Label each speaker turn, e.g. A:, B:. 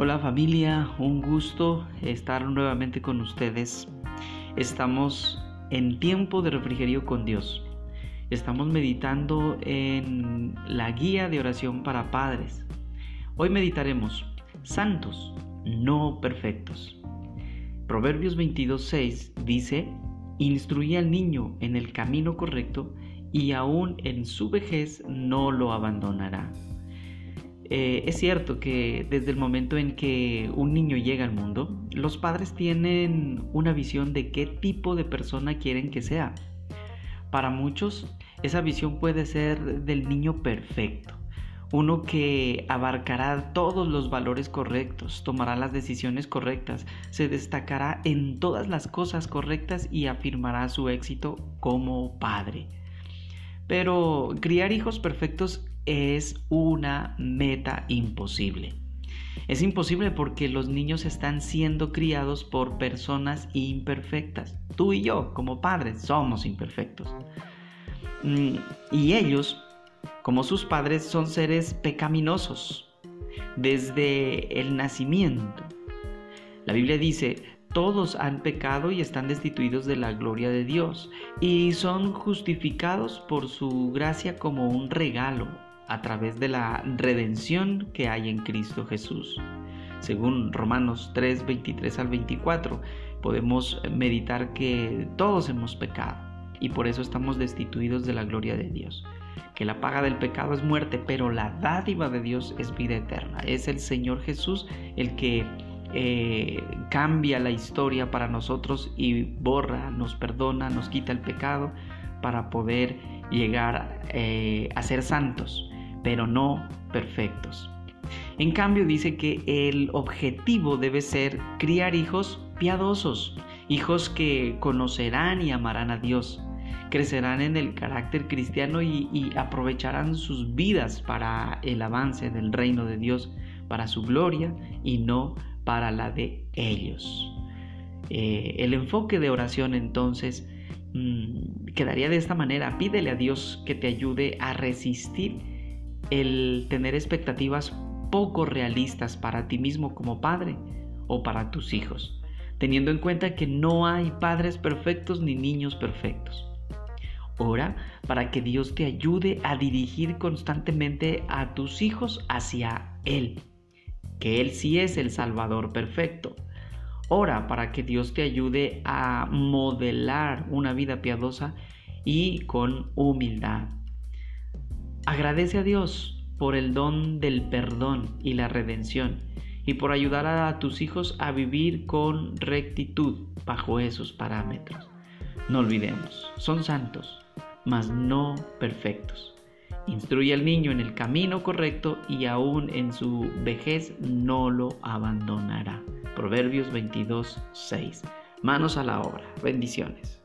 A: Hola familia, un gusto estar nuevamente con ustedes. Estamos en tiempo de refrigerio con Dios. Estamos meditando en la guía de oración para padres. Hoy meditaremos santos, no perfectos. Proverbios 22.6 dice, instruye al niño en el camino correcto y aún en su vejez no lo abandonará. Eh, es cierto que desde el momento en que un niño llega al mundo, los padres tienen una visión de qué tipo de persona quieren que sea. Para muchos, esa visión puede ser del niño perfecto, uno que abarcará todos los valores correctos, tomará las decisiones correctas, se destacará en todas las cosas correctas y afirmará su éxito como padre. Pero criar hijos perfectos es una meta imposible. Es imposible porque los niños están siendo criados por personas imperfectas. Tú y yo, como padres, somos imperfectos. Mm, y ellos, como sus padres, son seres pecaminosos desde el nacimiento. La Biblia dice, todos han pecado y están destituidos de la gloria de Dios y son justificados por su gracia como un regalo a través de la redención que hay en Cristo Jesús. Según Romanos 3, 23 al 24, podemos meditar que todos hemos pecado y por eso estamos destituidos de la gloria de Dios. Que la paga del pecado es muerte, pero la dádiva de Dios es vida eterna. Es el Señor Jesús el que eh, cambia la historia para nosotros y borra, nos perdona, nos quita el pecado para poder llegar eh, a ser santos pero no perfectos. En cambio dice que el objetivo debe ser criar hijos piadosos, hijos que conocerán y amarán a Dios, crecerán en el carácter cristiano y, aprovecharán sus vidas para el avance del reino de Dios, para su gloria y no para la de ellos. Eh, el enfoque de oración entonces mm, quedaría de esta manera, pídele a Dios que te ayude a resistir el tener expectativas poco realistas para ti mismo como padre o para tus hijos, teniendo en cuenta que no hay padres perfectos ni niños perfectos. Ora para que Dios te ayude a dirigir constantemente a tus hijos hacia Él, que Él sí es el Salvador perfecto. Ora para que Dios te ayude a modelar una vida piadosa y con humildad. Agradece a Dios por el don del perdón y la redención y por ayudar a tus hijos a vivir con rectitud bajo esos parámetros. No olvidemos, son santos, mas no perfectos. Instruye al niño en el camino correcto y aún en su vejez no lo abandonará. Proverbios 22, 6. Manos a la obra. Bendiciones.